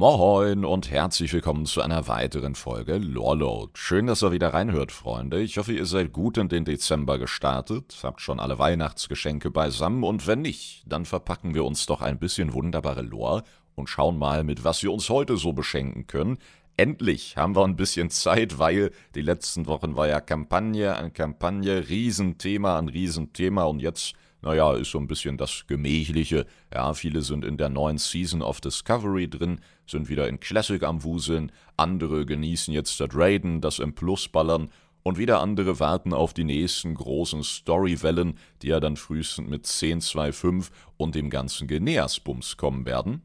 Moin und herzlich willkommen zu einer weiteren Folge Lorload. Schön, dass ihr wieder reinhört, Freunde. Ich hoffe, ihr seid gut in den Dezember gestartet, habt schon alle Weihnachtsgeschenke beisammen und wenn nicht, dann verpacken wir uns doch ein bisschen wunderbare Lore und schauen mal, mit was wir uns heute so beschenken können. Endlich haben wir ein bisschen Zeit, weil die letzten Wochen war ja Kampagne an Kampagne, Riesenthema an Riesenthema und jetzt naja, ist so ein bisschen das Gemächliche. Ja, viele sind in der neuen Season of Discovery drin, sind wieder in Classic am Wuseln, andere genießen jetzt das Raiden, das im Plus ballern und wieder andere warten auf die nächsten großen Storywellen, die ja dann frühestens mit 10.2.5 und dem ganzen Geneas-Bums kommen werden.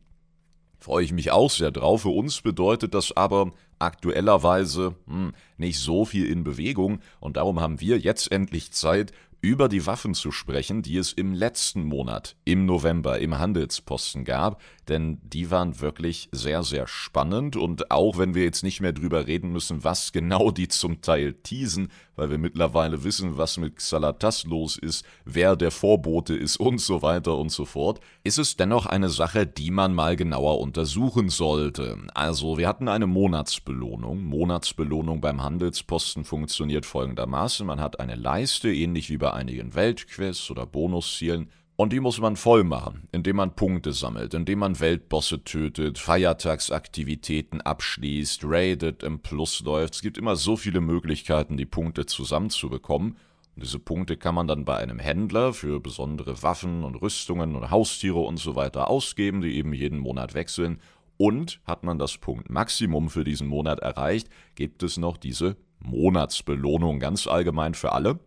Freue ich mich auch sehr drauf. Für uns bedeutet das aber aktuellerweise hm, nicht so viel in Bewegung und darum haben wir jetzt endlich Zeit, über die Waffen zu sprechen, die es im letzten Monat, im November, im Handelsposten gab, denn die waren wirklich sehr, sehr spannend und auch wenn wir jetzt nicht mehr drüber reden müssen, was genau die zum Teil teasen, weil wir mittlerweile wissen, was mit Xalatas los ist, wer der Vorbote ist und so weiter und so fort, ist es dennoch eine Sache, die man mal genauer untersuchen sollte. Also, wir hatten eine Monatsbelohnung. Monatsbelohnung beim Handelsposten funktioniert folgendermaßen. Man hat eine Leiste, ähnlich wie bei einigen Weltquests oder Bonuszielen, und die muss man voll machen, indem man Punkte sammelt, indem man Weltbosse tötet, Feiertagsaktivitäten abschließt, raidet, im Plus läuft. Es gibt immer so viele Möglichkeiten, die Punkte zusammenzubekommen. Und diese Punkte kann man dann bei einem Händler für besondere Waffen und Rüstungen und Haustiere und so weiter ausgeben, die eben jeden Monat wechseln. Und hat man das Punktmaximum für diesen Monat erreicht, gibt es noch diese Monatsbelohnung ganz allgemein für alle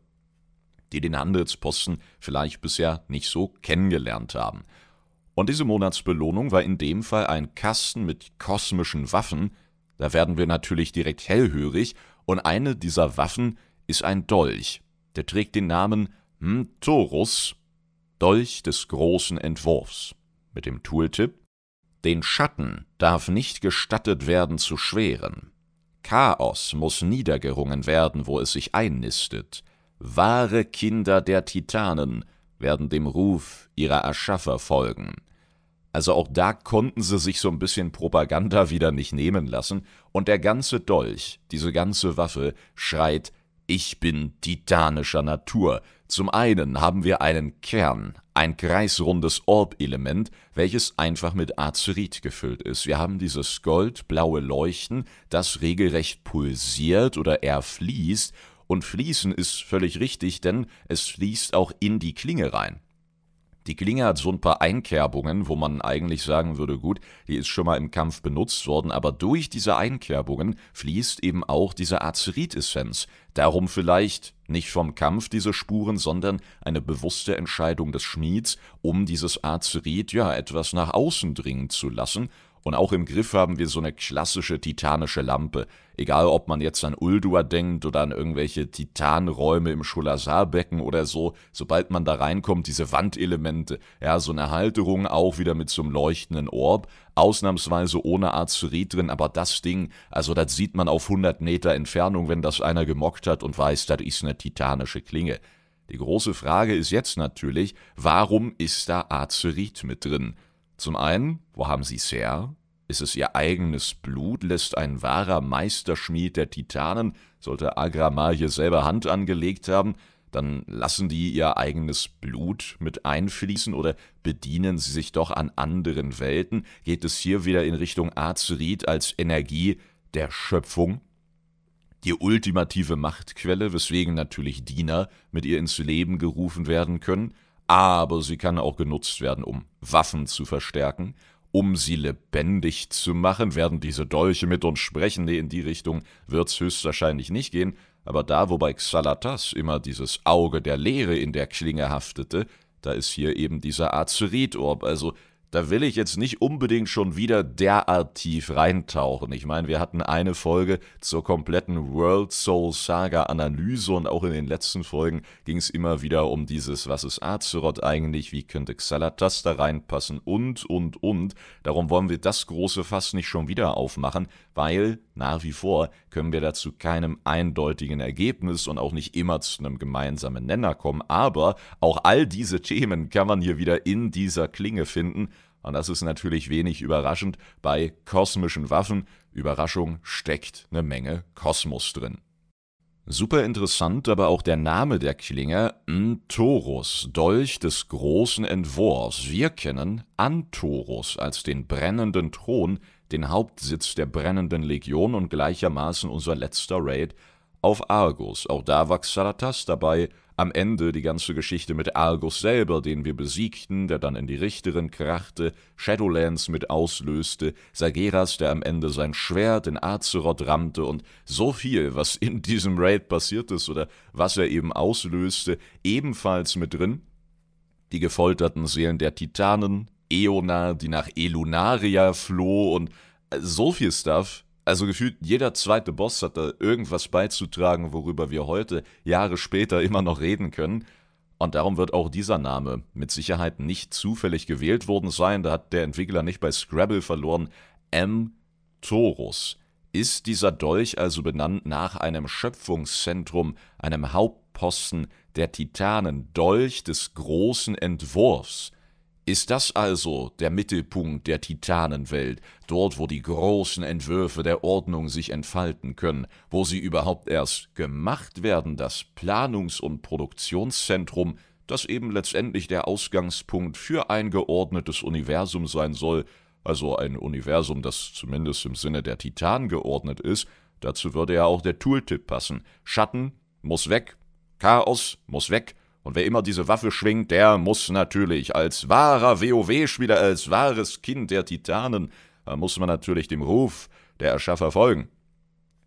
die den Handelsposten vielleicht bisher nicht so kennengelernt haben. Und diese Monatsbelohnung war in dem Fall ein Kasten mit kosmischen Waffen. Da werden wir natürlich direkt hellhörig, und eine dieser Waffen ist ein Dolch. Der trägt den Namen Mtorus, Dolch des großen Entwurfs. Mit dem Tooltip Den Schatten darf nicht gestattet werden zu schweren. Chaos muss niedergerungen werden, wo es sich einnistet. Wahre Kinder der Titanen werden dem Ruf ihrer Erschaffer folgen. Also auch da konnten sie sich so ein bisschen Propaganda wieder nicht nehmen lassen, und der ganze Dolch, diese ganze Waffe, schreit Ich bin titanischer Natur. Zum einen haben wir einen Kern, ein kreisrundes Orb-Element, welches einfach mit Azerit gefüllt ist. Wir haben dieses goldblaue Leuchten, das regelrecht pulsiert oder eher fließt und fließen ist völlig richtig, denn es fließt auch in die Klinge rein. Die Klinge hat so ein paar Einkerbungen, wo man eigentlich sagen würde, gut, die ist schon mal im Kampf benutzt worden, aber durch diese Einkerbungen fließt eben auch diese Azerit-Essenz. Darum vielleicht nicht vom Kampf diese Spuren, sondern eine bewusste Entscheidung des Schmieds, um dieses Azerit ja etwas nach außen dringen zu lassen und auch im Griff haben wir so eine klassische titanische Lampe. Egal, ob man jetzt an Uldur denkt oder an irgendwelche Titanräume im Scholazarbecken oder so, sobald man da reinkommt, diese Wandelemente, ja, so eine Halterung auch wieder mit so einem leuchtenden Orb, ausnahmsweise ohne Azerit drin, aber das Ding, also das sieht man auf 100 Meter Entfernung, wenn das einer gemockt hat und weiß, das ist eine titanische Klinge. Die große Frage ist jetzt natürlich, warum ist da Azerit mit drin? Zum einen, wo haben sie es her? Ist es ihr eigenes Blut? Lässt ein wahrer Meisterschmied der Titanen, sollte Agramar hier selber Hand angelegt haben, dann lassen die ihr eigenes Blut mit einfließen oder bedienen sie sich doch an anderen Welten? Geht es hier wieder in Richtung Azerit als Energie der Schöpfung? Die ultimative Machtquelle, weswegen natürlich Diener mit ihr ins Leben gerufen werden können, aber sie kann auch genutzt werden, um Waffen zu verstärken, um sie lebendig zu machen, werden diese Dolche mit uns sprechen. Nee, in die Richtung wird's höchstwahrscheinlich nicht gehen. Aber da, wo bei Xalatas immer dieses Auge der Leere in der Klinge haftete, da ist hier eben dieser Azerit-Orb. Also da will ich jetzt nicht unbedingt schon wieder derart tief reintauchen. Ich meine, wir hatten eine Folge zur kompletten World Soul Saga Analyse und auch in den letzten Folgen ging es immer wieder um dieses, was ist Azeroth eigentlich, wie könnte Xalatas da reinpassen und, und, und. Darum wollen wir das große Fass nicht schon wieder aufmachen, weil nach wie vor können wir dazu keinem eindeutigen Ergebnis und auch nicht immer zu einem gemeinsamen Nenner kommen. Aber auch all diese Themen kann man hier wieder in dieser Klinge finden Und das ist natürlich wenig überraschend bei kosmischen Waffen. Überraschung steckt eine Menge Kosmos drin. Super interessant aber auch der Name der Klinge, Ntorus, Dolch des großen Entwurfs. Wir kennen Antorus als den brennenden Thron, den Hauptsitz der brennenden Legion und gleichermaßen unser letzter Raid auf Argus. Auch da war Xaratas dabei, am Ende die ganze Geschichte mit Argus selber, den wir besiegten, der dann in die Richterin krachte, Shadowlands mit auslöste, Sageras, der am Ende sein Schwert in Azeroth rammte und so viel, was in diesem Raid passiert ist oder was er eben auslöste, ebenfalls mit drin. Die gefolterten Seelen der Titanen, Eona, die nach Elunaria floh und so viel Stuff, also gefühlt jeder zweite Boss hat da irgendwas beizutragen, worüber wir heute, Jahre später, immer noch reden können. Und darum wird auch dieser Name mit Sicherheit nicht zufällig gewählt worden sein. Da hat der Entwickler nicht bei Scrabble verloren. M. Torus. Ist dieser Dolch also benannt nach einem Schöpfungszentrum, einem Hauptposten der Titanen, Dolch des großen Entwurfs? Ist das also der Mittelpunkt der Titanenwelt, dort wo die großen Entwürfe der Ordnung sich entfalten können, wo sie überhaupt erst gemacht werden, das Planungs- und Produktionszentrum, das eben letztendlich der Ausgangspunkt für ein geordnetes Universum sein soll, also ein Universum, das zumindest im Sinne der Titanen geordnet ist, dazu würde ja auch der Tooltip passen. Schatten muss weg, Chaos muss weg, und wer immer diese Waffe schwingt, der muss natürlich als wahrer WoW-Spieler, als wahres Kind der Titanen, da muss man natürlich dem Ruf der Erschaffer folgen.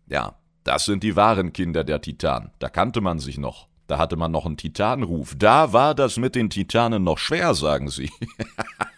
Ja, das sind die wahren Kinder der Titanen. Da kannte man sich noch. Da hatte man noch einen Titanenruf. Da war das mit den Titanen noch schwer, sagen sie.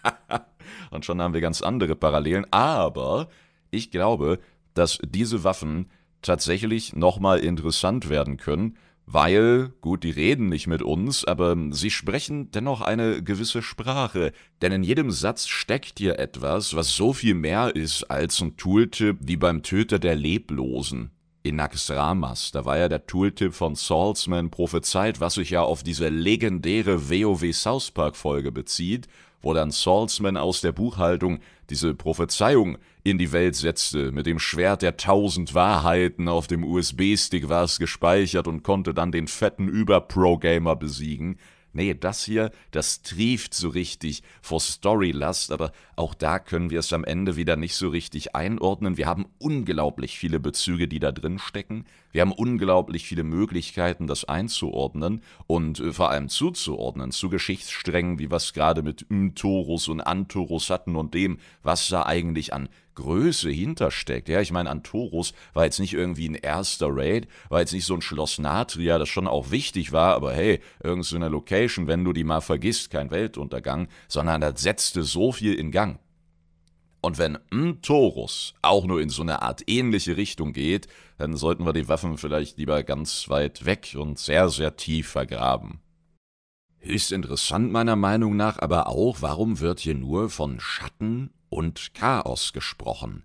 Und schon haben wir ganz andere Parallelen. Aber ich glaube, dass diese Waffen tatsächlich nochmal interessant werden können, weil, gut, die reden nicht mit uns, aber sie sprechen dennoch eine gewisse Sprache, denn in jedem Satz steckt hier etwas, was so viel mehr ist als ein Tooltip wie beim Töter der Leblosen. In Naxramas, da war ja der Tooltip von Salzman prophezeit, was sich ja auf diese legendäre WoW South Park Folge bezieht, wo dann Salzman aus der Buchhaltung diese Prophezeiung in die Welt setzte. Mit dem Schwert der tausend Wahrheiten auf dem USB-Stick war es gespeichert und konnte dann den fetten Über-Pro-Gamer besiegen. Nee, das hier, das trieft so richtig vor Storylast, aber auch da können wir es am Ende wieder nicht so richtig einordnen. Wir haben unglaublich viele Bezüge, die da drin stecken. Wir haben unglaublich viele Möglichkeiten, das einzuordnen und äh, vor allem zuzuordnen zu Geschichtssträngen, wie wir es gerade mit Mtorus und Antorus hatten und dem, was da eigentlich an Größe hintersteckt. Ja, ich meine, Antorus war jetzt nicht irgendwie ein erster Raid, war jetzt nicht so ein Schloss Natria, das schon auch wichtig war, aber hey, irgend so Location, wenn du die mal vergisst, kein Weltuntergang, sondern das setzte so viel in Gang. Und wenn Mtorus auch nur in so eine Art ähnliche Richtung geht, dann sollten wir die Waffen vielleicht lieber ganz weit weg und sehr, sehr tief vergraben. Höchst interessant meiner Meinung nach aber auch, warum wird hier nur von Schatten und Chaos gesprochen?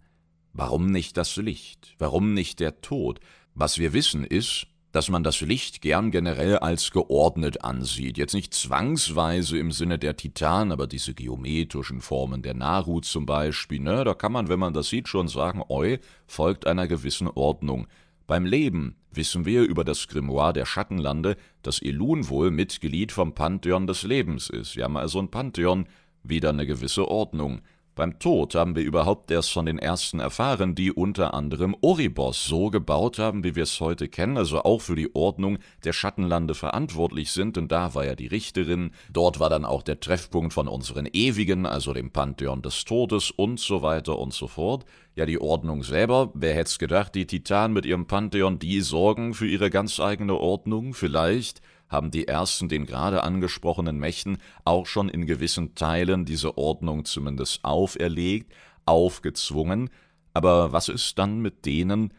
Warum nicht das Licht? Warum nicht der Tod? Was wir wissen ist, dass man das Licht gern generell als geordnet ansieht. Jetzt nicht zwangsweise im Sinne der Titan, aber diese geometrischen Formen der Naru zum Beispiel, ne, da kann man, wenn man das sieht, schon sagen, oi, folgt einer gewissen Ordnung. Beim Leben wissen wir über das Grimoire der Schattenlande, dass Elun wohl Mitglied vom Pantheon des Lebens ist. Wir haben also ein Pantheon, wieder eine gewisse Ordnung. Beim Tod haben wir überhaupt erst von den ersten erfahren, die unter anderem Oribos so gebaut haben, wie wir es heute kennen, also auch für die Ordnung der Schattenlande verantwortlich sind, denn da war ja die Richterin, dort war dann auch der Treffpunkt von unseren Ewigen, also dem Pantheon des Todes und so weiter und so fort. Ja, die Ordnung selber, wer hätte es gedacht, die Titanen mit ihrem Pantheon, die sorgen für ihre ganz eigene Ordnung, vielleicht haben die ersten den gerade angesprochenen Mächten auch schon in gewissen Teilen diese Ordnung zumindest auferlegt, aufgezwungen, aber was ist dann mit denen,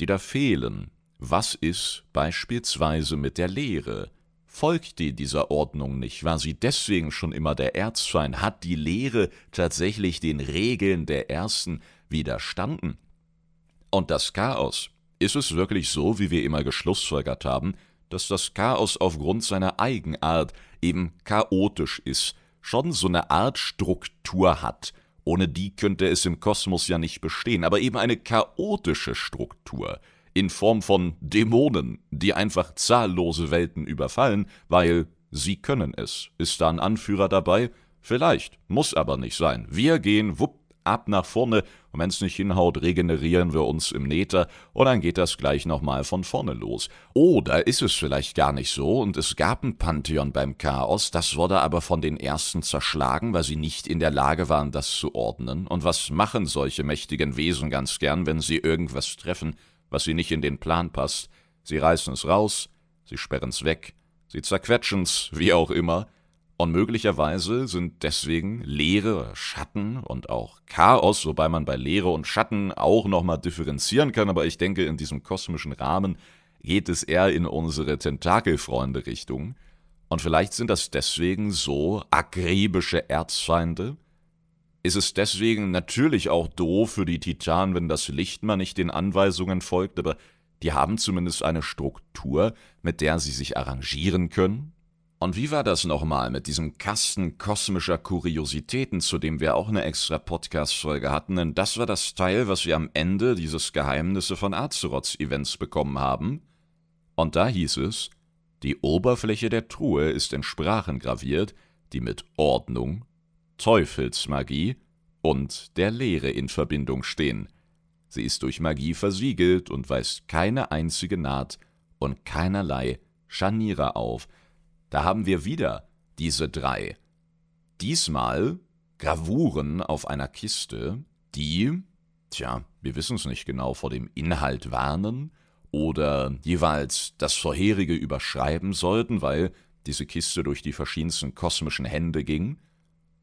die da fehlen? Was ist beispielsweise mit der Lehre? Folgt die dieser Ordnung nicht? War sie deswegen schon immer der Erzfeind? Hat die Lehre tatsächlich den Regeln der Ersten widerstanden? Und das Chaos, ist es wirklich so, wie wir immer geschlussfolgert haben, dass das Chaos aufgrund seiner Eigenart eben chaotisch ist, schon so eine Art Struktur hat. Ohne die könnte es im Kosmos ja nicht bestehen, aber eben eine chaotische Struktur in Form von Dämonen, die einfach zahllose Welten überfallen, weil sie können es. Ist da ein Anführer dabei? Vielleicht, muss aber nicht sein. Wir gehen wupp ab nach vorne und wenn es nicht hinhaut, regenerieren wir uns im Nether und dann geht das gleich nochmal von vorne los. Oder ist es vielleicht gar nicht so und es gab ein Pantheon beim Chaos, das wurde aber von den Ersten zerschlagen, weil sie nicht in der Lage waren, das zu ordnen. Und was machen solche mächtigen Wesen ganz gern, wenn sie irgendwas treffen, was sie nicht in den Plan passt? Sie reißen es raus, sie sperren es weg, sie zerquetschen es, wie auch immer, und möglicherweise sind deswegen Leere, Schatten und auch Chaos, wobei man bei Leere und Schatten auch nochmal differenzieren kann, aber ich denke, in diesem kosmischen Rahmen geht es eher in unsere Tentakelfreunde-Richtung. Und vielleicht sind das deswegen so akribische Erzfeinde? Ist es deswegen natürlich auch doof für die Titanen, wenn das Licht mal nicht den Anweisungen folgt, aber die haben zumindest eine Struktur, mit der sie sich arrangieren können? Und wie war das nochmal mit diesem Kasten kosmischer Kuriositäten, zu dem wir auch eine extra Podcast-Folge hatten? Denn das war das Teil, was wir am Ende dieses Geheimnisse von Azeroths-Events bekommen haben. Und da hieß es, die Oberfläche der Truhe ist in Sprachen graviert, die mit Ordnung, Teufelsmagie und der Lehre in Verbindung stehen. Sie ist durch Magie versiegelt und weist keine einzige Naht und keinerlei Scharniere auf – da haben wir wieder diese drei. Diesmal Gravuren auf einer Kiste, die, tja, wir wissen es nicht genau, vor dem Inhalt warnen oder jeweils das vorherige überschreiben sollten, weil diese Kiste durch die verschiedensten kosmischen Hände ging?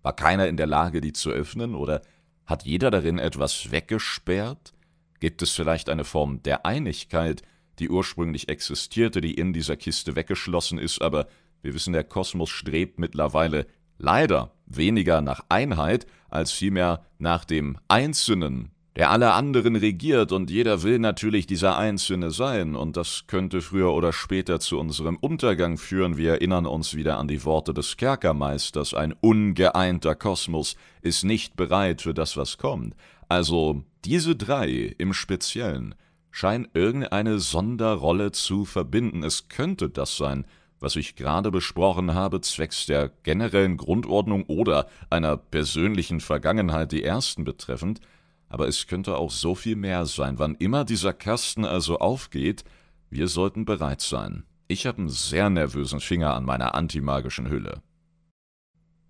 War keiner in der Lage, die zu öffnen, oder hat jeder darin etwas weggesperrt? Gibt es vielleicht eine Form der Einigkeit, die ursprünglich existierte, die in dieser Kiste weggeschlossen ist, aber wir wissen, der Kosmos strebt mittlerweile leider weniger nach Einheit als vielmehr nach dem Einzelnen, der alle anderen regiert, und jeder will natürlich dieser Einzelne sein, und das könnte früher oder später zu unserem Untergang führen. Wir erinnern uns wieder an die Worte des Kerkermeisters, ein ungeeinter Kosmos ist nicht bereit für das, was kommt. Also diese drei im Speziellen scheinen irgendeine Sonderrolle zu verbinden. Es könnte das sein, was ich gerade besprochen habe, zwecks der generellen Grundordnung oder einer persönlichen Vergangenheit die ersten betreffend, aber es könnte auch so viel mehr sein. Wann immer dieser Kasten also aufgeht, wir sollten bereit sein. Ich habe einen sehr nervösen Finger an meiner antimagischen Hülle.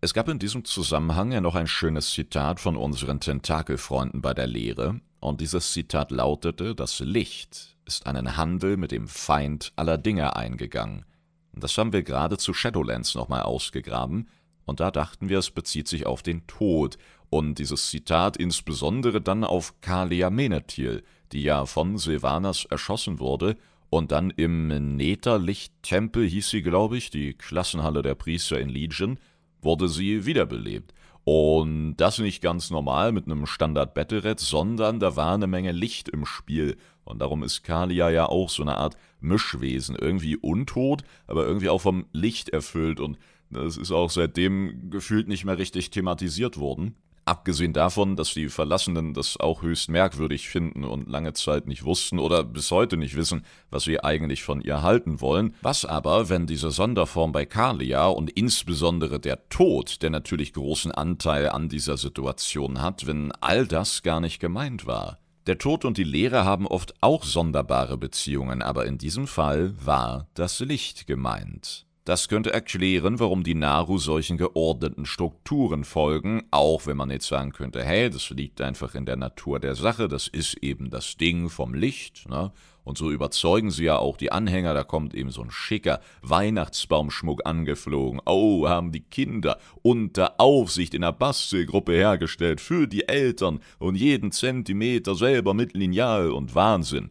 Es gab in diesem Zusammenhang ja noch ein schönes Zitat von unseren Tentakelfreunden bei der Lehre, und dieses Zitat lautete: Das Licht ist einen Handel mit dem Feind aller Dinge eingegangen. Das haben wir gerade zu Shadowlands nochmal ausgegraben, und da dachten wir, es bezieht sich auf den Tod, und dieses Zitat insbesondere dann auf Kalia Menethil, die ja von Sylvanas erschossen wurde und dann im Netherlicht-Tempel hieß sie, glaube ich, die Klassenhalle der Priester in Legion, wurde sie wiederbelebt. Und das nicht ganz normal mit einem Standard-Battlered, sondern da war eine Menge Licht im Spiel. Und darum ist Kalia ja auch so eine Art Mischwesen. Irgendwie untot, aber irgendwie auch vom Licht erfüllt. Und das ist auch seitdem gefühlt nicht mehr richtig thematisiert worden. Abgesehen davon, dass die Verlassenen das auch höchst merkwürdig finden und lange Zeit nicht wussten oder bis heute nicht wissen, was sie eigentlich von ihr halten wollen, was aber, wenn diese Sonderform bei Kalia und insbesondere der Tod, der natürlich großen Anteil an dieser Situation hat, wenn all das gar nicht gemeint war. Der Tod und die Leere haben oft auch sonderbare Beziehungen, aber in diesem Fall war das Licht gemeint. Das könnte erklären, warum die Naru solchen geordneten Strukturen folgen, auch wenn man jetzt sagen könnte, hey, das liegt einfach in der Natur der Sache, das ist eben das Ding vom Licht, ne? Und so überzeugen sie ja auch die Anhänger, da kommt eben so ein schicker Weihnachtsbaumschmuck angeflogen. Oh, haben die Kinder unter Aufsicht in der Bastelgruppe hergestellt für die Eltern und jeden Zentimeter selber mit Lineal und Wahnsinn.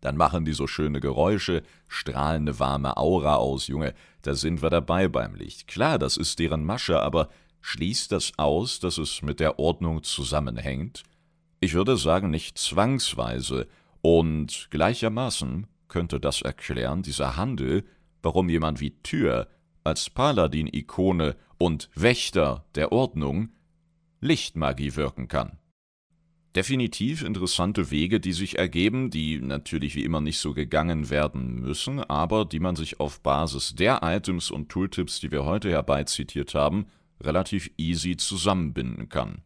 Dann machen die so schöne Geräusche, strahlende warme Aura aus, Junge, da sind wir dabei beim Licht. Klar, das ist deren Masche, aber schließt das aus, dass es mit der Ordnung zusammenhängt? Ich würde sagen, nicht zwangsweise, und gleichermaßen könnte das erklären, dieser Handel, warum jemand wie Tür als Paladin-Ikone und Wächter der Ordnung Lichtmagie wirken kann. Definitiv interessante Wege, die sich ergeben, die natürlich wie immer nicht so gegangen werden müssen, aber die man sich auf Basis der Items und Tooltips, die wir heute herbeizitiert haben, relativ easy zusammenbinden kann.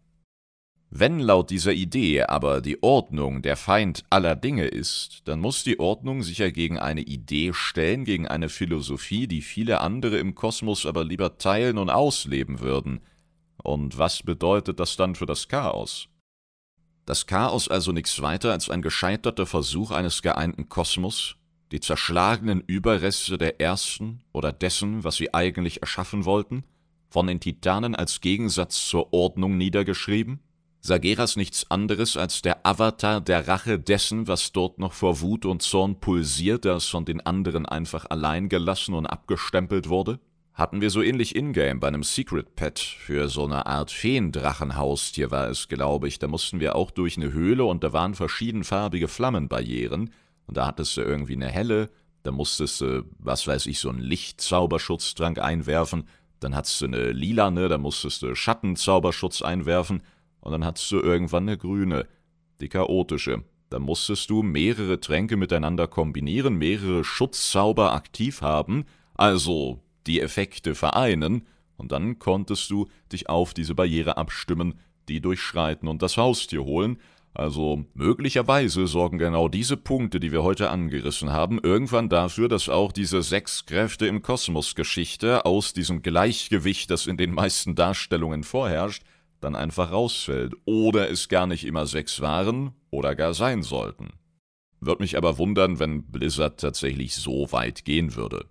Wenn laut dieser Idee aber die Ordnung der Feind aller Dinge ist, dann muss die Ordnung sich ja gegen eine Idee stellen, gegen eine Philosophie, die viele andere im Kosmos aber lieber teilen und ausleben würden. Und was bedeutet das dann für das Chaos? Das Chaos also nichts weiter als ein gescheiterter Versuch eines geeinten Kosmos, die zerschlagenen Überreste der ersten oder dessen, was sie eigentlich erschaffen wollten, von den Titanen als Gegensatz zur Ordnung niedergeschrieben? Sageras nichts anderes als der Avatar der Rache dessen, was dort noch vor Wut und Zorn pulsiert, das von den anderen einfach allein gelassen und abgestempelt wurde? Hatten wir so ähnlich ingame bei einem Secret Pet für so eine Art Feendrachenhaustier war es, glaube ich. Da mussten wir auch durch eine Höhle und da waren verschiedenfarbige Flammenbarrieren. Und da hattest du irgendwie eine helle, da musstest du, was weiß ich, so einen Lichtzauberschutzdrank einwerfen. Dann hattest du eine lilane, da musstest du Schattenzauberschutz einwerfen und dann hattest du irgendwann eine grüne, die chaotische. Da musstest du mehrere Tränke miteinander kombinieren, mehrere Schutzzauber aktiv haben, also die Effekte vereinen, und dann konntest du dich auf diese Barriere abstimmen, die durchschreiten und das Haustier holen, also möglicherweise sorgen genau diese Punkte, die wir heute angerissen haben, irgendwann dafür, dass auch diese sechs Kräfte im Kosmos-Geschichte aus diesem Gleichgewicht, das in den meisten Darstellungen vorherrscht, dann einfach rausfällt oder es gar nicht immer sechs waren oder gar sein sollten. Würde mich aber wundern, wenn Blizzard tatsächlich so weit gehen würde.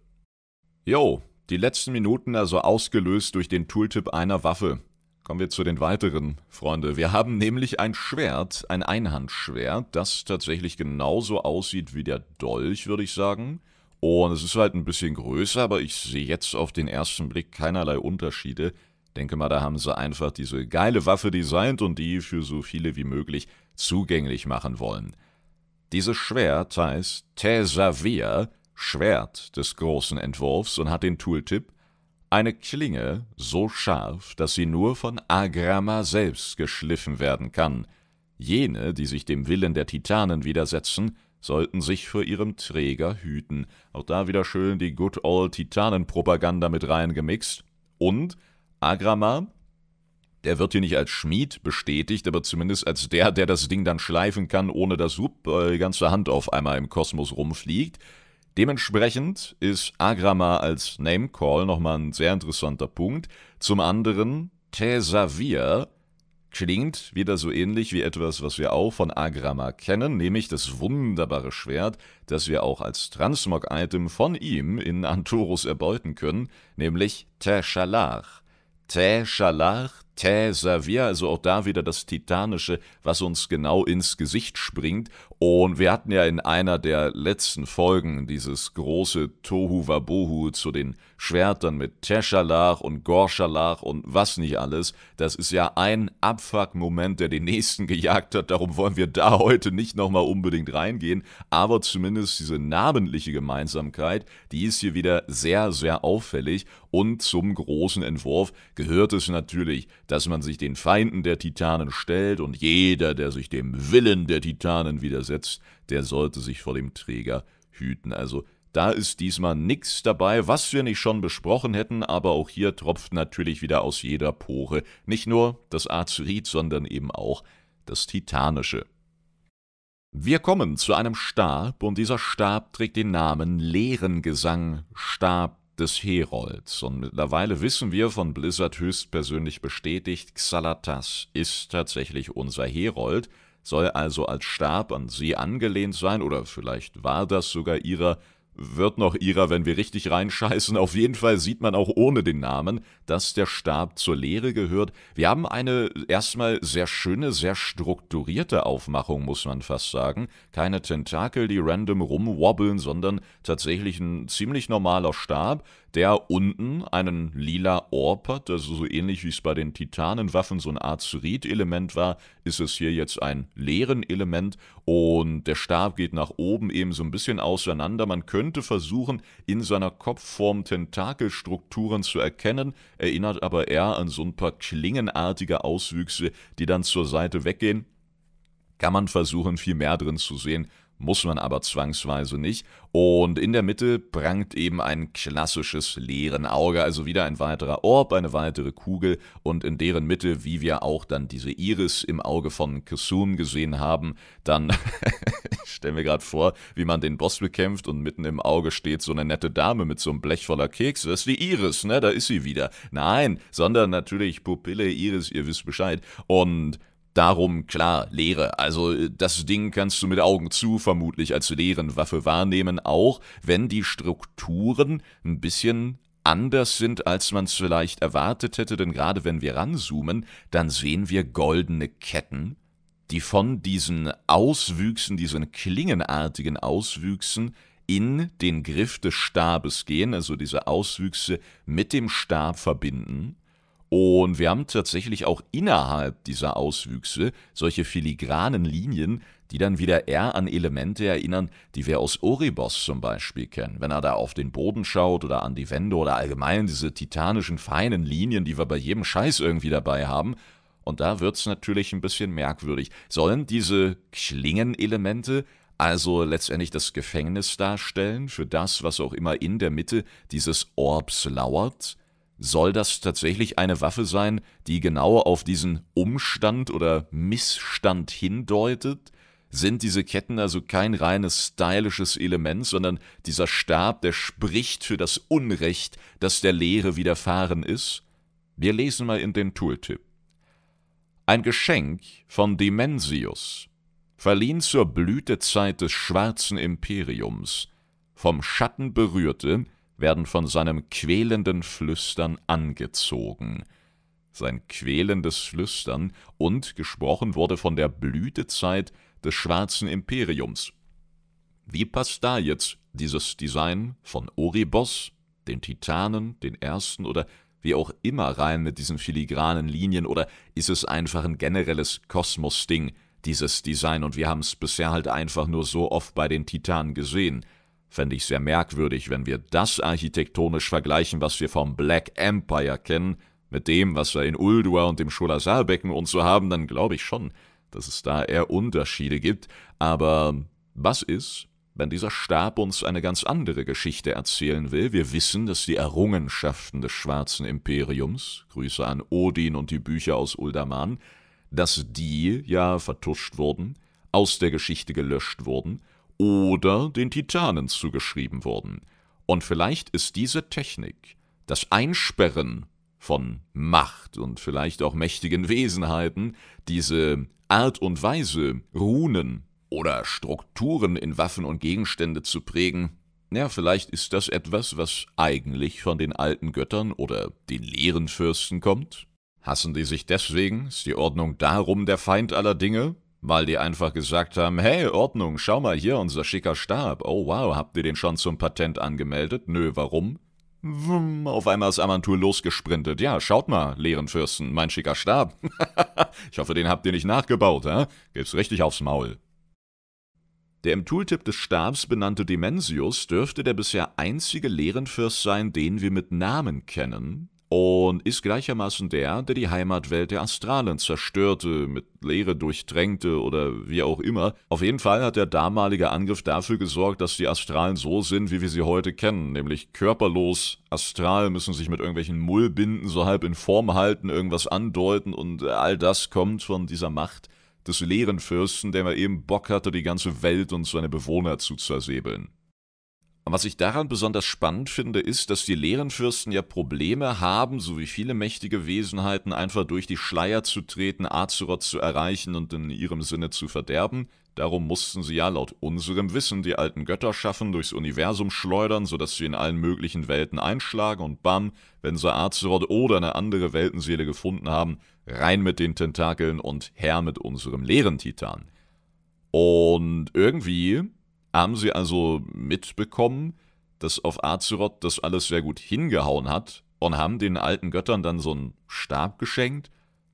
Jo, die letzten Minuten also ausgelöst durch den Tooltip einer Waffe. Kommen wir zu den weiteren, Freunde. Wir haben nämlich ein Schwert, ein Einhandschwert, das tatsächlich genauso aussieht wie der Dolch, würde ich sagen. Und es ist halt ein bisschen größer, aber ich sehe jetzt auf den ersten Blick keinerlei Unterschiede. Denke mal, da haben sie einfach diese geile Waffe designt und die für so viele wie möglich zugänglich machen wollen. Dieses Schwert heißt Tesavia, Schwert des großen Entwurfs und hat den Tooltip eine Klinge so scharf, dass sie nur von Agrama selbst geschliffen werden kann. Jene, die sich dem Willen der Titanen widersetzen, sollten sich vor ihrem Träger hüten. Auch da wieder schön die Good Old Titanenpropaganda mit reingemixt. Und Agrama, der wird hier nicht als Schmied bestätigt, aber zumindest als der, der das Ding dann schleifen kann, ohne dass Wupp, äh, die ganze Hand auf einmal im Kosmos rumfliegt. Dementsprechend ist Agrama als Name-Call nochmal ein sehr interessanter Punkt. Zum anderen, Tesavir klingt wieder so ähnlich wie etwas, was wir auch von Agrama kennen, nämlich das wunderbare Schwert, das wir auch als Transmog-Item von ihm in Antorus erbeuten können, nämlich Teshalach. Tä Servier, also auch da wieder das Titanische, was uns genau ins Gesicht springt. Und wir hatten ja in einer der letzten Folgen dieses große Tohu Wabohu zu den Schwertern mit Teschalach und Gorschalach und was nicht alles. Das ist ja ein Abfuck-Moment, der den nächsten gejagt hat. Darum wollen wir da heute nicht nochmal unbedingt reingehen. Aber zumindest diese namentliche Gemeinsamkeit, die ist hier wieder sehr, sehr auffällig. Und zum großen Entwurf gehört es natürlich, dass man sich den Feinden der Titanen stellt und jeder, der sich dem Willen der Titanen widersetzt, der sollte sich vor dem Träger hüten. Also da ist diesmal nichts dabei, was wir nicht schon besprochen hätten, aber auch hier tropft natürlich wieder aus jeder Pore nicht nur das Azerit, sondern eben auch das Titanische. Wir kommen zu einem Stab, und dieser Stab trägt den Namen Lehrengesang, Stab des Herolds. Und mittlerweile wissen wir von Blizzard höchstpersönlich bestätigt, Xalatas ist tatsächlich unser Herold, soll also als Stab an sie angelehnt sein, oder vielleicht war das sogar ihrer wird noch ihrer, wenn wir richtig reinscheißen. Auf jeden Fall sieht man auch ohne den Namen, dass der Stab zur Lehre gehört. Wir haben eine erstmal sehr schöne, sehr strukturierte Aufmachung, muss man fast sagen. Keine Tentakel, die random rumwobbeln, sondern tatsächlich ein ziemlich normaler Stab, der unten einen lila Orb hat, also so ähnlich wie es bei den Titanenwaffen so ein Azurit-Element war, ist es hier jetzt ein leeren Element und der Stab geht nach oben eben so ein bisschen auseinander. Man könnte könnte versuchen, in seiner Kopfform Tentakelstrukturen zu erkennen, erinnert aber eher an so ein paar klingenartige Auswüchse, die dann zur Seite weggehen. Kann man versuchen, viel mehr drin zu sehen, muss man aber zwangsweise nicht. Und in der Mitte prangt eben ein klassisches leeren Auge, also wieder ein weiterer Orb, eine weitere Kugel und in deren Mitte, wie wir auch dann diese Iris im Auge von Kasum gesehen haben, dann stellen wir gerade vor, wie man den Boss bekämpft und mitten im Auge steht so eine nette Dame mit so einem Blech voller Kekse. Das ist die Iris, ne? Da ist sie wieder. Nein, sondern natürlich Pupille, Iris, ihr wisst Bescheid. Und Darum, klar, Leere. Also äh, das Ding kannst du mit Augen zu vermutlich als leeren Waffe wahrnehmen, auch wenn die Strukturen ein bisschen anders sind, als man es vielleicht erwartet hätte, denn gerade wenn wir ranzoomen, dann sehen wir goldene Ketten, die von diesen Auswüchsen, diesen klingenartigen Auswüchsen in den Griff des Stabes gehen, also diese Auswüchse mit dem Stab verbinden und wir haben tatsächlich auch innerhalb dieser Auswüchse solche filigranen Linien, die dann wieder eher an Elemente erinnern, die wir aus Oribos zum Beispiel kennen. Wenn er da auf den Boden schaut oder an die Wände oder allgemein diese titanischen feinen Linien, die wir bei jedem Scheiß irgendwie dabei haben. Und da wird es natürlich ein bisschen merkwürdig. Sollen diese Klingenelemente also letztendlich das Gefängnis darstellen für das, was auch immer in der Mitte dieses Orbs lauert? Soll das tatsächlich eine Waffe sein, die genau auf diesen Umstand oder Missstand hindeutet? Sind diese Ketten also kein reines stylisches Element, sondern dieser Stab, der spricht für das Unrecht, das der Lehre widerfahren ist? Wir lesen mal in den Tooltip. Ein Geschenk von Dimensius, verliehen zur Blütezeit des schwarzen Imperiums, vom Schatten berührte, werden von seinem quälenden Flüstern angezogen. Sein quälendes Flüstern und gesprochen wurde von der Blütezeit des schwarzen Imperiums. Wie passt da jetzt dieses Design von Oribos, den Titanen, den ersten oder wie auch immer rein mit diesen filigranen Linien oder ist es einfach ein generelles Kosmos-Ding, dieses Design und wir haben es bisher halt einfach nur so oft bei den Titanen gesehen. Fände ich sehr merkwürdig, wenn wir das architektonisch vergleichen, was wir vom Black Empire kennen, mit dem, was wir in Uldur und dem Scholasarbecken und so haben, dann glaube ich schon, dass es da eher Unterschiede gibt. Aber was ist, wenn dieser Stab uns eine ganz andere Geschichte erzählen will? Wir wissen, dass die Errungenschaften des Schwarzen Imperiums, Grüße an Odin und die Bücher aus Uldaman, dass die ja vertuscht wurden, aus der Geschichte gelöscht wurden oder den Titanen zugeschrieben wurden. Und vielleicht ist diese Technik, das Einsperren von Macht und vielleicht auch mächtigen Wesenheiten, diese Art und Weise, Runen oder Strukturen in Waffen und Gegenstände zu prägen, ja, vielleicht ist das etwas, was eigentlich von den alten Göttern oder den leeren Fürsten kommt? Hassen die sich deswegen? Ist die Ordnung darum der Feind aller Dinge? Weil die einfach gesagt haben, hey, Ordnung, schau mal hier, unser schicker Stab. Oh wow, habt ihr den schon zum Patent angemeldet? Nö, warum? Wumm, auf einmal ist Amantur losgesprintet. Ja, schaut mal, Fürsten, mein schicker Stab. ich hoffe, den habt ihr nicht nachgebaut, hä? Gibt's richtig aufs Maul. Der im Tooltip des Stabs benannte Dimensius dürfte der bisher einzige Leerenfürst sein, den wir mit Namen kennen, und ist gleichermaßen der, der die Heimatwelt der Astralen zerstörte, mit Leere durchtränkte oder wie auch immer. Auf jeden Fall hat der damalige Angriff dafür gesorgt, dass die Astralen so sind, wie wir sie heute kennen, nämlich körperlos, astral, müssen sich mit irgendwelchen Mullbinden so halb in Form halten, irgendwas andeuten und all das kommt von dieser Macht des leeren Fürsten, der mal eben Bock hatte, die ganze Welt und seine Bewohner zu zersäbeln. Was ich daran besonders spannend finde, ist, dass die Leerenfürsten ja Probleme haben, so wie viele mächtige Wesenheiten, einfach durch die Schleier zu treten, Azeroth zu erreichen und in ihrem Sinne zu verderben. Darum mussten sie ja laut unserem Wissen die alten Götter schaffen, durchs Universum schleudern, sodass sie in allen möglichen Welten einschlagen und bam, wenn sie Azeroth oder eine andere Weltenseele gefunden haben, rein mit den Tentakeln und her mit unserem leeren Titan. Und irgendwie haben sie also mitbekommen, dass auf Azeroth das alles sehr gut hingehauen hat und haben den alten Göttern dann so einen Stab geschenkt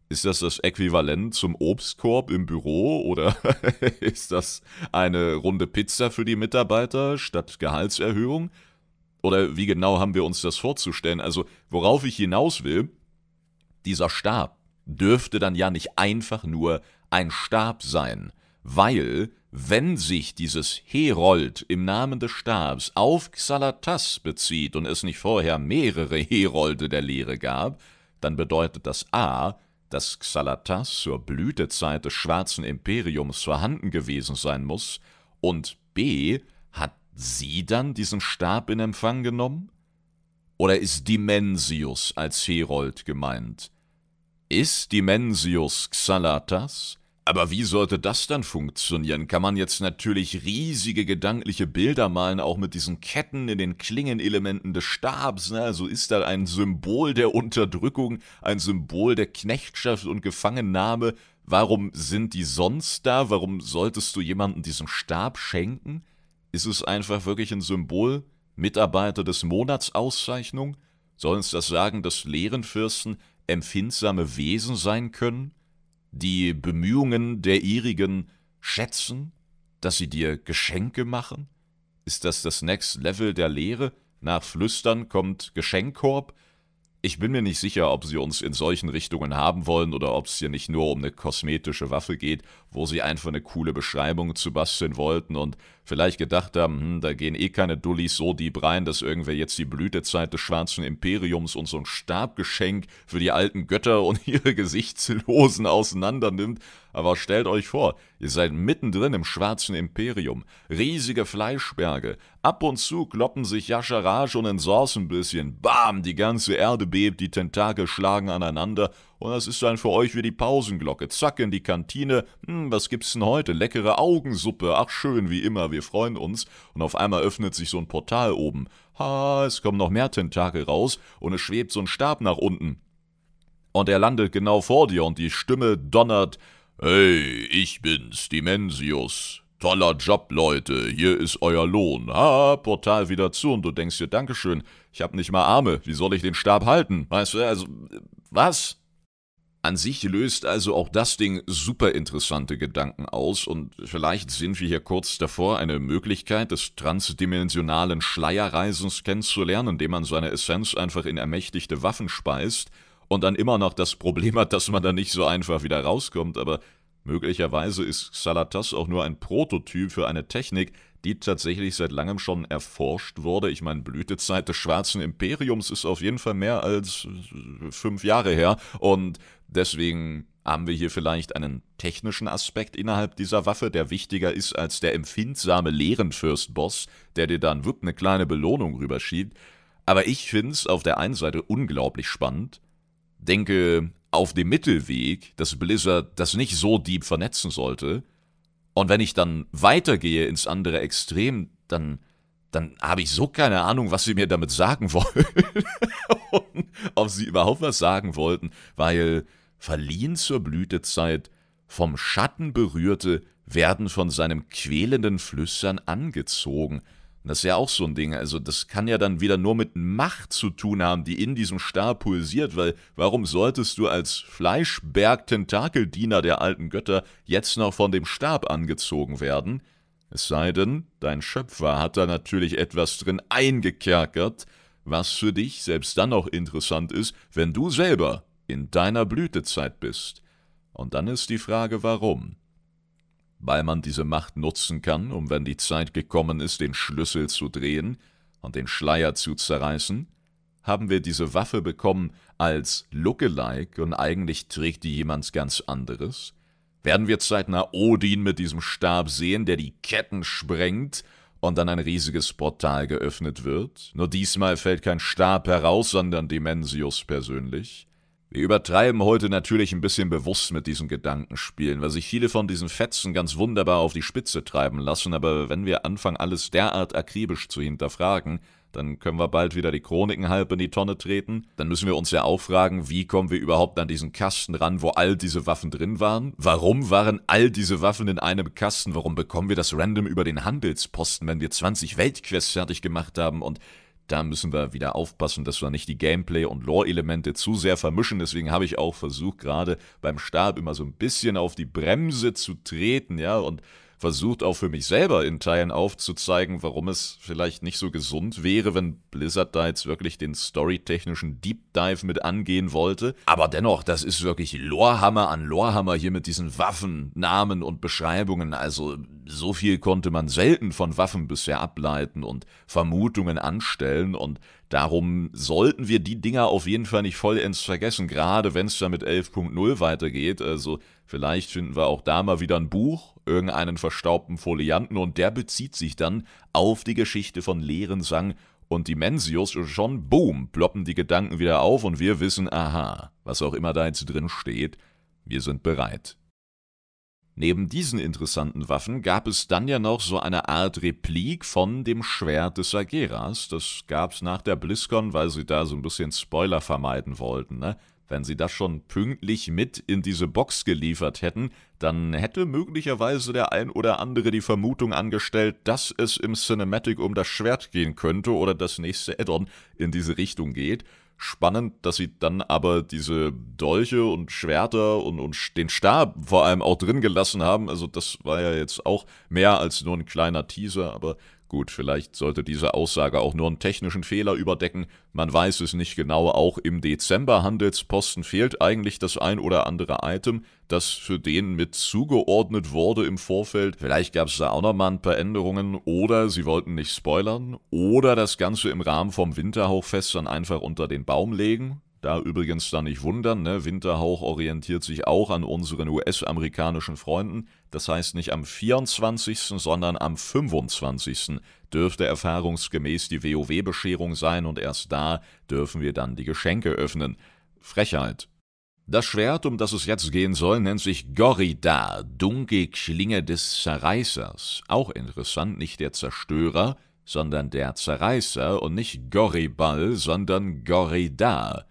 Ist das das Äquivalent zum Obstkorb im Büro oder ist das eine Runde Pizza für die Mitarbeiter statt Gehaltserhöhung? Oder wie genau haben wir uns das vorzustellen? Also, worauf ich hinaus will, dieser Stab dürfte dann ja nicht einfach nur ein Stab sein, weil, wenn sich dieses Herold im Namen des Stabs auf Xalatas bezieht und es nicht vorher mehrere Herolde der Lehre gab, dann bedeutet das A, dass Xalatas zur Blütezeit des Schwarzen Imperiums vorhanden gewesen sein muss, und b. hat sie dann diesen Stab in Empfang genommen? Oder ist Dimensius als Herold gemeint? Ist Dimensius Xalatas? Aber wie sollte das dann funktionieren? Kann man jetzt natürlich riesige gedankliche Bilder malen, auch mit diesen Ketten in den Klingenelementen des Stabs. Ne? Also ist da ein Symbol der Unterdrückung, ein Symbol der Knechtschaft und Gefangennahme. Warum sind die sonst da? Warum solltest du jemandem diesen Stab schenken? Ist es einfach wirklich ein Symbol? Mitarbeiter des Monats Auszeichnung? Soll uns das sagen, dass Lehrenfürsten empfindsame Wesen sein können? Die Bemühungen der ihrigen schätzen, dass sie dir Geschenke machen? Ist das das Next Level der Lehre? Nach Flüstern kommt Geschenkkorb? Ich bin mir nicht sicher, ob sie uns in solchen Richtungen haben wollen oder ob es hier nicht nur um eine kosmetische Waffe geht, wo sie einfach eine coole Beschreibung zu basteln wollten und vielleicht gedacht haben, hm, da gehen eh keine Dullis so deep rein, dass irgendwer jetzt die Blütezeit des schwarzen Imperiums und so ein Stabgeschenk für die alten Götter und ihre Gesichtslosen auseinandernimmt. Aber stellt euch vor, ihr seid mittendrin im schwarzen Imperium, riesige Fleischberge, ab und zu kloppen sich Yasharaj und Ensors ein bisschen, bam, die ganze Erde bebt, die Tentakel schlagen aneinander und das ist dann für euch wie die Pausenglocke. Zack in die Kantine. Hm, was gibt's denn heute? Leckere Augensuppe. Ach schön, wie immer, wir freuen uns. Und auf einmal öffnet sich so ein Portal oben. Ha, es kommen noch mehr Tentakel raus und es schwebt so ein Stab nach unten. Und er landet genau vor dir und die Stimme donnert. Hey, ich bin's, Dimensius. Toller Job, Leute, hier ist euer Lohn. Ha, Portal wieder zu und du denkst dir, Dankeschön, ich hab nicht mal Arme, wie soll ich den Stab halten? Weißt du, also, was? An sich löst also auch das Ding super interessante Gedanken aus und vielleicht sind wir hier kurz davor, eine Möglichkeit des transdimensionalen Schleierreisens kennenzulernen, indem man seine Essenz einfach in ermächtigte Waffen speist und dann immer noch das Problem hat, dass man da nicht so einfach wieder rauskommt, aber möglicherweise ist Salatas auch nur ein Prototyp für eine Technik, die tatsächlich seit langem schon erforscht wurde. Ich meine, Blütezeit des Schwarzen Imperiums ist auf jeden Fall mehr als fünf Jahre her und deswegen haben wir hier vielleicht einen technischen Aspekt innerhalb dieser Waffe, der wichtiger ist als der empfindsame Lehrenfürst-Boss, der dir dann wirklich eine kleine Belohnung rüberschiebt. Aber ich finde es auf der einen Seite unglaublich spannend, denke auf dem Mittelweg, dass Blizzard das nicht so deep vernetzen sollte, und wenn ich dann weitergehe ins andere Extrem, dann, dann habe ich so keine Ahnung, was sie mir damit sagen wollen. ob sie überhaupt was sagen wollten, weil verliehen zur Blütezeit, vom Schatten berührte, werden von seinem quälenden Flüstern angezogen. Das ist ja auch so ein Ding. Also, das kann ja dann wieder nur mit Macht zu tun haben, die in diesem Stab pulsiert, weil warum solltest du als Fleischberg-Tentakeldiener der alten Götter jetzt noch von dem Stab angezogen werden? Es sei denn, dein Schöpfer hat da natürlich etwas drin eingekerkert, was für dich selbst dann noch interessant ist, wenn du selber in deiner Blütezeit bist. Und dann ist die Frage, warum? Weil man diese Macht nutzen kann, um, wenn die Zeit gekommen ist, den Schlüssel zu drehen und den Schleier zu zerreißen, haben wir diese Waffe bekommen als Lookalike und eigentlich trägt die jemand ganz anderes? Werden wir zeitnah Odin mit diesem Stab sehen, der die Ketten sprengt und dann ein riesiges Portal geöffnet wird? Nur diesmal fällt kein Stab heraus, sondern Dimensius persönlich. Wir übertreiben heute natürlich ein bisschen bewusst mit diesen Gedankenspielen, weil sich viele von diesen Fetzen ganz wunderbar auf die Spitze treiben lassen, aber wenn wir anfangen, alles derart akribisch zu hinterfragen, dann können wir bald wieder die Chroniken halb in die Tonne treten. Dann müssen wir uns ja auch fragen, wie kommen wir überhaupt an diesen Kasten ran, wo all diese Waffen drin waren? Warum waren all diese Waffen in einem Kasten? Warum bekommen wir das random über den Handelsposten, wenn wir 20 Weltquests fertig gemacht haben? Und da müssen wir wieder aufpassen, dass wir nicht die Gameplay- und Lore-Elemente zu sehr vermischen. Deswegen habe ich auch versucht, gerade beim Stab immer so ein bisschen auf die Bremse zu treten, ja, und versucht auch für mich selber in Teilen aufzuzeigen, warum es vielleicht nicht so gesund wäre, wenn Blizzard da jetzt wirklich den storytechnischen Deep Dive mit angehen wollte. Aber dennoch, das ist wirklich Lorehammer an Lorehammer hier mit diesen Waffen, Namen und Beschreibungen. Also so viel konnte man selten von Waffen bisher ableiten und Vermutungen anstellen und darum sollten wir die Dinger auf jeden Fall nicht vollends vergessen, gerade wenn es da mit 11.0 weitergeht. Also vielleicht finden wir auch da mal wieder ein Buch irgendeinen verstaubten Folianten und der bezieht sich dann auf die Geschichte von Lehrensang und Dimensius und schon, boom, ploppen die Gedanken wieder auf und wir wissen, aha, was auch immer da jetzt drin steht, wir sind bereit. Neben diesen interessanten Waffen gab es dann ja noch so eine Art Replik von dem Schwert des Sageras. Das gab's nach der BlizzCon, weil sie da so ein bisschen Spoiler vermeiden wollten. Ne? Wenn sie das schon pünktlich mit in diese Box geliefert hätten, dann hätte möglicherweise der ein oder andere die Vermutung angestellt, dass es im Cinematic um das Schwert gehen könnte oder das nächste Addon in diese Richtung geht. Spannend, dass sie dann aber diese Dolche und Schwerter und, und den Stab vor allem auch drin gelassen haben. Also das war ja jetzt auch mehr als nur ein kleiner Teaser, aber Gut, vielleicht sollte diese Aussage auch nur einen technischen Fehler überdecken, man weiß es nicht genau, auch im Dezember-Handelsposten fehlt eigentlich das ein oder andere Item, das für den mit zugeordnet wurde im Vorfeld. Vielleicht gab es da auch nochmal ein paar Änderungen oder sie wollten nicht spoilern oder das Ganze im Rahmen vom Winterhauchfest dann einfach unter den Baum legen. Da übrigens dann nicht wundern, ne? Winterhauch orientiert sich auch an unseren US-amerikanischen Freunden. Das heißt nicht am 24., sondern am 25. dürfte erfahrungsgemäß die WoW-Bescherung sein und erst da dürfen wir dann die Geschenke öffnen. Frechheit. Das Schwert, um das es jetzt gehen soll, nennt sich Gorida, dunkle Klinge des Zerreißers. Auch interessant, nicht der Zerstörer, sondern der Zerreißer und nicht Goribal, sondern Gorida.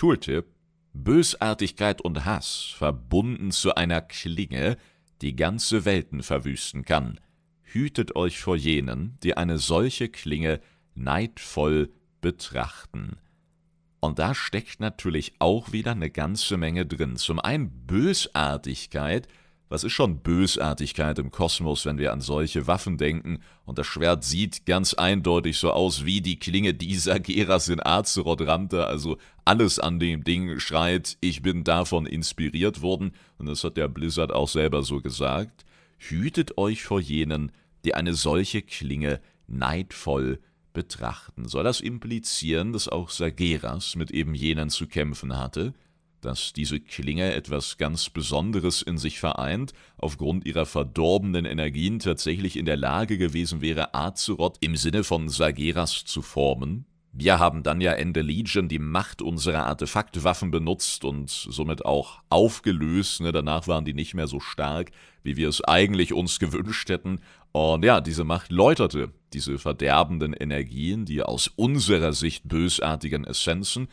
Tooltip Bösartigkeit und Hass verbunden zu einer Klinge, die ganze Welten verwüsten kann. Hütet euch vor jenen, die eine solche Klinge neidvoll betrachten. Und da steckt natürlich auch wieder eine ganze Menge drin. Zum einen Bösartigkeit, was ist schon Bösartigkeit im Kosmos, wenn wir an solche Waffen denken? Und das Schwert sieht ganz eindeutig so aus wie die Klinge dieser Geras in Azeroth rammte. Also alles an dem Ding schreit, ich bin davon inspiriert worden. Und das hat der Blizzard auch selber so gesagt. Hütet euch vor jenen, die eine solche Klinge neidvoll betrachten. Soll das implizieren, dass auch Sageras mit eben jenen zu kämpfen hatte? Dass diese Klinge etwas ganz Besonderes in sich vereint, aufgrund ihrer verdorbenen Energien tatsächlich in der Lage gewesen wäre, Azeroth im Sinne von Sageras zu formen. Wir haben dann ja Ende Legion die Macht unserer Artefaktwaffen benutzt und somit auch aufgelöst. Ne? Danach waren die nicht mehr so stark, wie wir es eigentlich uns gewünscht hätten. Und ja, diese Macht läuterte diese verderbenden Energien, die aus unserer Sicht bösartigen Essenzen,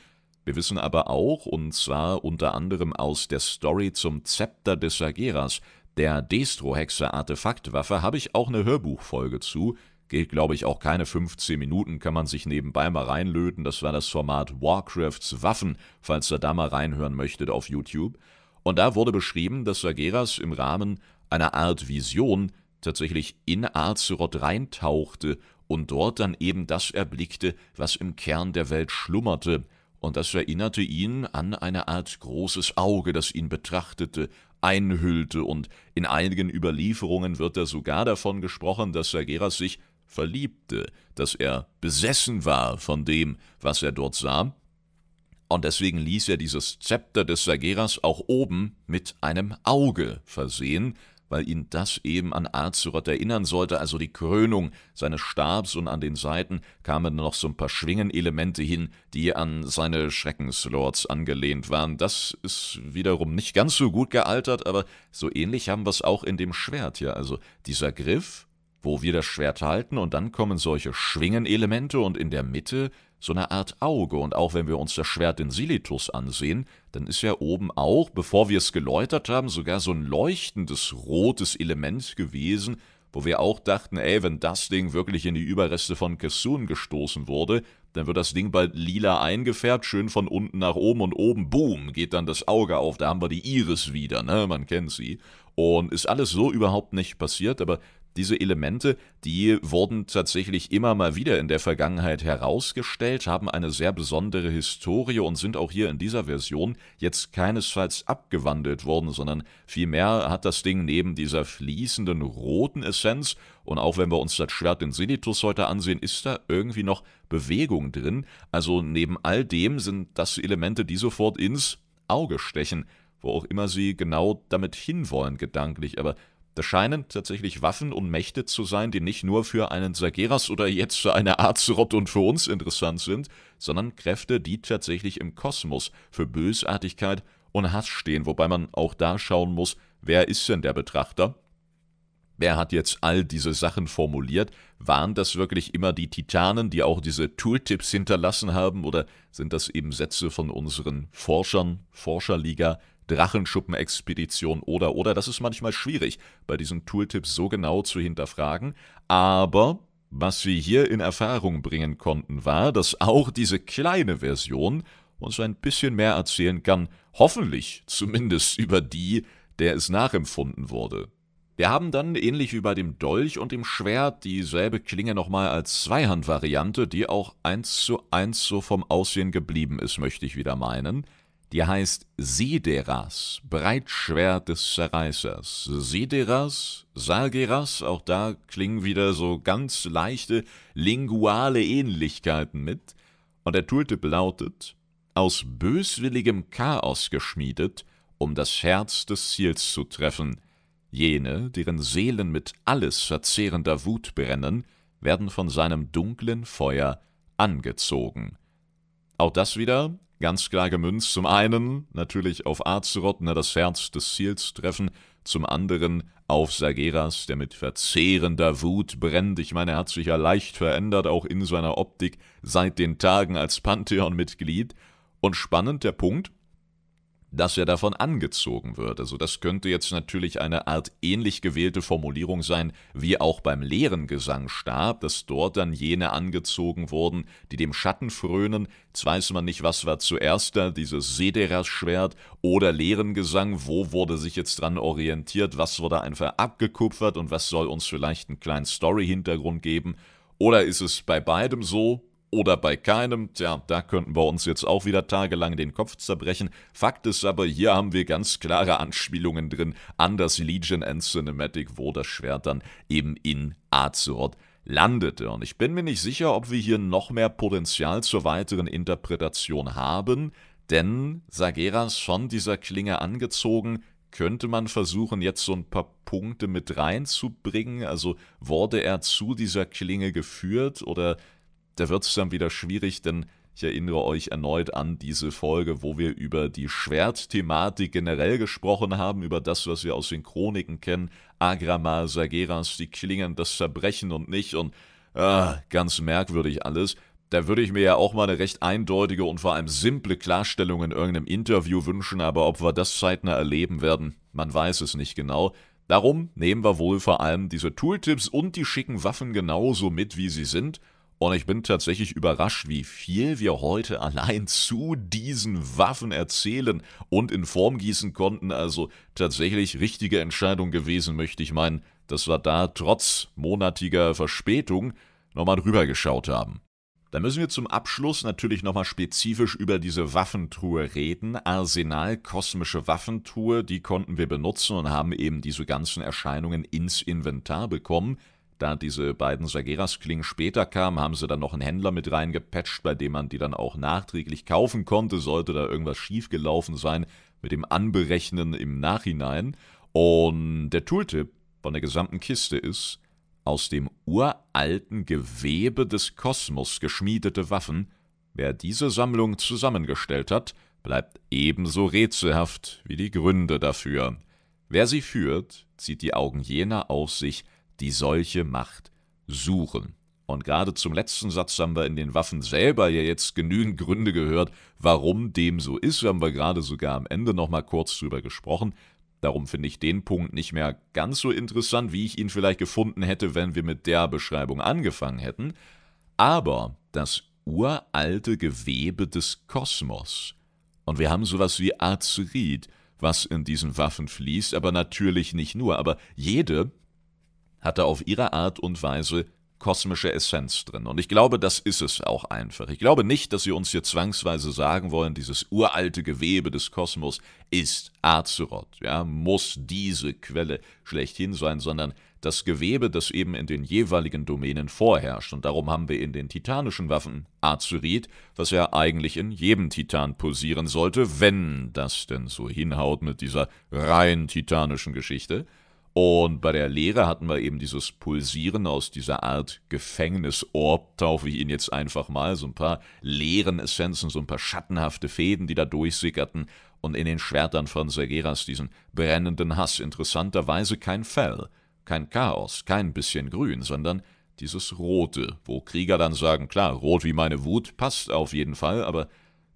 wir wissen aber auch, und zwar unter anderem aus der Story zum Zepter des Sageras, der Destro-Hexe-Artefaktwaffe, habe ich auch eine Hörbuchfolge zu. Geht, glaube ich, auch keine 15 Minuten, kann man sich nebenbei mal reinlöten. Das war das Format Warcrafts Waffen, falls ihr da mal reinhören möchtet auf YouTube. Und da wurde beschrieben, dass Sageras im Rahmen einer Art Vision tatsächlich in Azeroth reintauchte und dort dann eben das erblickte, was im Kern der Welt schlummerte, und das erinnerte ihn an eine Art großes Auge, das ihn betrachtete, einhüllte, und in einigen Überlieferungen wird da sogar davon gesprochen, dass Sageras sich verliebte, dass er besessen war von dem, was er dort sah, und deswegen ließ er dieses Zepter des Sageras auch oben mit einem Auge versehen, weil ihn das eben an Azeroth erinnern sollte, also die Krönung seines Stabs und an den Seiten kamen noch so ein paar Schwingenelemente hin, die an seine Schreckenslords angelehnt waren. Das ist wiederum nicht ganz so gut gealtert, aber so ähnlich haben wir es auch in dem Schwert hier. Also dieser Griff, wo wir das Schwert halten und dann kommen solche Schwingenelemente und in der Mitte so eine Art Auge. Und auch wenn wir uns das Schwert in Silitus ansehen, dann ist ja oben auch, bevor wir es geläutert haben, sogar so ein leuchtendes rotes Element gewesen, wo wir auch dachten, ey, wenn das Ding wirklich in die Überreste von Kessun gestoßen wurde, dann wird das Ding bald lila eingefärbt, schön von unten nach oben und oben, boom, geht dann das Auge auf, da haben wir die Iris wieder, ne, man kennt sie. Und ist alles so überhaupt nicht passiert, aber diese Elemente, die wurden tatsächlich immer mal wieder in der Vergangenheit herausgestellt, haben eine sehr besondere Historie und sind auch hier in dieser Version jetzt keinesfalls abgewandelt worden, sondern vielmehr hat das Ding neben dieser fließenden roten Essenz und auch wenn wir uns das Schwert in Silitus heute ansehen, ist da irgendwie noch Bewegung drin. Also neben all dem sind das Elemente, die sofort ins Auge stechen, wo auch immer sie genau damit hinwollen gedanklich, aber das scheinen tatsächlich Waffen und Mächte zu sein, die nicht nur für einen Sageras oder jetzt für eine Azeroth und für uns interessant sind, sondern Kräfte, die tatsächlich im Kosmos für Bösartigkeit und Hass stehen, wobei man auch da schauen muss, wer ist denn der Betrachter? Wer hat jetzt all diese Sachen formuliert? Waren das wirklich immer die Titanen, die auch diese Tooltips hinterlassen haben, oder sind das eben Sätze von unseren Forschern, Forscherliga, Drachenschuppenexpedition oder oder. Das ist manchmal schwierig, bei diesen Tooltips so genau zu hinterfragen. Aber was wir hier in Erfahrung bringen konnten, war, dass auch diese kleine Version uns ein bisschen mehr erzählen kann, hoffentlich zumindest über die, der es nachempfunden wurde. Wir haben dann, ähnlich wie bei dem Dolch und dem Schwert, dieselbe Klinge nochmal als Zweihandvariante, die auch eins zu eins so vom Aussehen geblieben ist, möchte ich wieder meinen. Die heißt Sideras, Breitschwert des Zerreißers. Sideras, Salgeras, auch da klingen wieder so ganz leichte linguale Ähnlichkeiten mit. Und der Tooltip lautet, aus böswilligem Chaos geschmiedet, um das Herz des Ziels zu treffen. Jene, deren Seelen mit alles verzehrender Wut brennen, werden von seinem dunklen Feuer angezogen. Auch das wieder Ganz klar gemünzt zum einen natürlich auf Azeroth, ne, das Herz des Ziels treffen, zum anderen auf Sageras, der mit verzehrender Wut brennt. Ich meine, er hat sich ja leicht verändert, auch in seiner Optik, seit den Tagen als Pantheon-Mitglied. Und spannend der Punkt, dass er davon angezogen wird. Also das könnte jetzt natürlich eine Art ähnlich gewählte Formulierung sein, wie auch beim leeren Gesangstab, dass dort dann jene angezogen wurden, die dem Schatten frönen. Jetzt weiß man nicht, was war zuerst da, dieses Sederas-Schwert oder leeren Gesang, wo wurde sich jetzt dran orientiert, was wurde einfach abgekupfert und was soll uns vielleicht einen kleinen Story-Hintergrund geben. Oder ist es bei beidem so, oder bei keinem, tja, da könnten wir uns jetzt auch wieder tagelang den Kopf zerbrechen. Fakt ist aber, hier haben wir ganz klare Anspielungen drin an das Legion End Cinematic, wo das Schwert dann eben in Azeroth landete. Und ich bin mir nicht sicher, ob wir hier noch mehr Potenzial zur weiteren Interpretation haben, denn Sageras von dieser Klinge angezogen, könnte man versuchen, jetzt so ein paar Punkte mit reinzubringen. Also wurde er zu dieser Klinge geführt oder da wird es dann wieder schwierig, denn ich erinnere euch erneut an diese Folge, wo wir über die Schwertthematik generell gesprochen haben, über das, was wir aus den Chroniken kennen. Agrama, Sageras, die Klingen, das Zerbrechen und nicht und ah, ganz merkwürdig alles. Da würde ich mir ja auch mal eine recht eindeutige und vor allem simple Klarstellung in irgendeinem Interview wünschen, aber ob wir das zeitnah erleben werden, man weiß es nicht genau. Darum nehmen wir wohl vor allem diese Tooltips und die schicken Waffen genauso mit, wie sie sind und ich bin tatsächlich überrascht, wie viel wir heute allein zu diesen Waffen erzählen und in Form gießen konnten. Also tatsächlich richtige Entscheidung gewesen, möchte ich meinen, dass wir da trotz monatiger Verspätung nochmal drüber geschaut haben. Da müssen wir zum Abschluss natürlich nochmal spezifisch über diese Waffentruhe reden. Arsenal kosmische Waffentruhe, die konnten wir benutzen und haben eben diese ganzen Erscheinungen ins Inventar bekommen. Da diese beiden Sageras-Klingen später kamen, haben sie dann noch einen Händler mit reingepatcht, bei dem man die dann auch nachträglich kaufen konnte, sollte da irgendwas schiefgelaufen sein mit dem Anberechnen im Nachhinein. Und der Tooltip von der gesamten Kiste ist, aus dem uralten Gewebe des Kosmos geschmiedete Waffen. Wer diese Sammlung zusammengestellt hat, bleibt ebenso rätselhaft wie die Gründe dafür. Wer sie führt, zieht die Augen jener auf sich, die solche Macht suchen. Und gerade zum letzten Satz haben wir in den Waffen selber ja jetzt genügend Gründe gehört, warum dem so ist. Haben wir gerade sogar am Ende nochmal kurz drüber gesprochen. Darum finde ich den Punkt nicht mehr ganz so interessant, wie ich ihn vielleicht gefunden hätte, wenn wir mit der Beschreibung angefangen hätten. Aber das uralte Gewebe des Kosmos. Und wir haben sowas wie Azerit, was in diesen Waffen fließt, aber natürlich nicht nur. Aber jede hatte auf ihre Art und Weise kosmische Essenz drin. Und ich glaube, das ist es auch einfach. Ich glaube nicht, dass sie uns hier zwangsweise sagen wollen, dieses uralte Gewebe des Kosmos ist Azeroth, ja, muss diese Quelle schlechthin sein, sondern das Gewebe, das eben in den jeweiligen Domänen vorherrscht. Und darum haben wir in den titanischen Waffen Azerit, was ja eigentlich in jedem Titan posieren sollte, wenn das denn so hinhaut mit dieser rein titanischen Geschichte. Und bei der Lehre hatten wir eben dieses Pulsieren aus dieser Art Gefängnisorb, taufe ich ihn jetzt einfach mal, so ein paar leeren Essenzen, so ein paar schattenhafte Fäden, die da durchsickerten, und in den Schwertern von Sergeras diesen brennenden Hass, interessanterweise kein Fell, kein Chaos, kein bisschen Grün, sondern dieses Rote, wo Krieger dann sagen, klar, rot wie meine Wut, passt auf jeden Fall, aber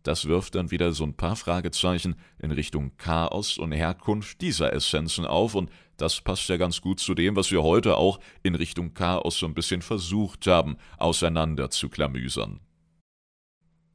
das wirft dann wieder so ein paar Fragezeichen in Richtung Chaos und Herkunft dieser Essenzen auf, und das passt ja ganz gut zu dem, was wir heute auch in Richtung Chaos so ein bisschen versucht haben, auseinander zu klamüsern.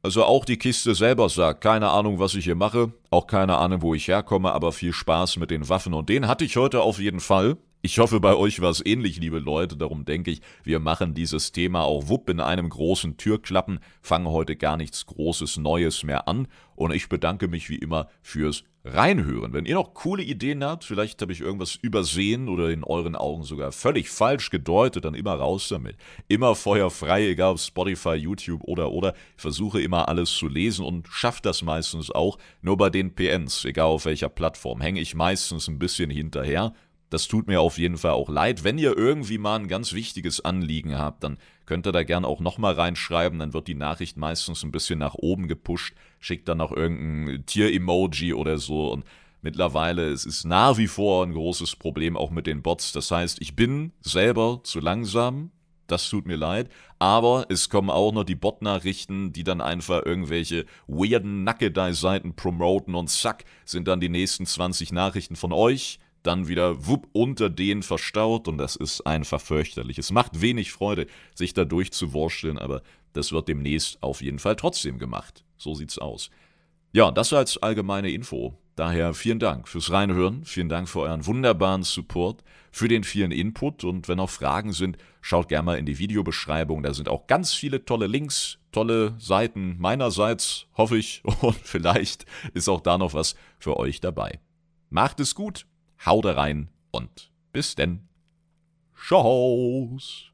Also auch die Kiste selber sagt, keine Ahnung, was ich hier mache, auch keine Ahnung, wo ich herkomme, aber viel Spaß mit den Waffen und den hatte ich heute auf jeden Fall. Ich hoffe, bei euch war es ähnlich, liebe Leute. Darum denke ich, wir machen dieses Thema auch wupp in einem großen Türklappen, fangen heute gar nichts Großes Neues mehr an. Und ich bedanke mich wie immer fürs Reinhören. Wenn ihr noch coole Ideen habt, vielleicht habe ich irgendwas übersehen oder in euren Augen sogar völlig falsch gedeutet, dann immer raus damit. Immer feuerfrei, egal ob Spotify, YouTube oder oder. Ich versuche immer alles zu lesen und schaffe das meistens auch. Nur bei den PNs, egal auf welcher Plattform, hänge ich meistens ein bisschen hinterher. Das tut mir auf jeden Fall auch leid. Wenn ihr irgendwie mal ein ganz wichtiges Anliegen habt, dann könnt ihr da gern auch nochmal reinschreiben. Dann wird die Nachricht meistens ein bisschen nach oben gepusht. Schickt dann noch irgendein Tier-Emoji oder so. Und mittlerweile es ist nach wie vor ein großes Problem auch mit den Bots. Das heißt, ich bin selber zu langsam. Das tut mir leid. Aber es kommen auch noch die Bot-Nachrichten, die dann einfach irgendwelche weirden Nackedei-Seiten promoten und zack, sind dann die nächsten 20 Nachrichten von euch dann wieder wupp unter denen verstaut und das ist einfach fürchterlich. Es macht wenig Freude, sich da durchzuwursteln, aber das wird demnächst auf jeden Fall trotzdem gemacht. So sieht's aus. Ja, das als allgemeine Info. Daher vielen Dank fürs Reinhören, vielen Dank für euren wunderbaren Support, für den vielen Input und wenn noch Fragen sind, schaut gerne mal in die Videobeschreibung, da sind auch ganz viele tolle Links, tolle Seiten meinerseits, hoffe ich, und vielleicht ist auch da noch was für euch dabei. Macht es gut, Haut rein und bis denn. Tschau's.